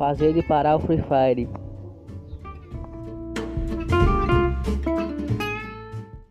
fazer ele parar o Free Fire.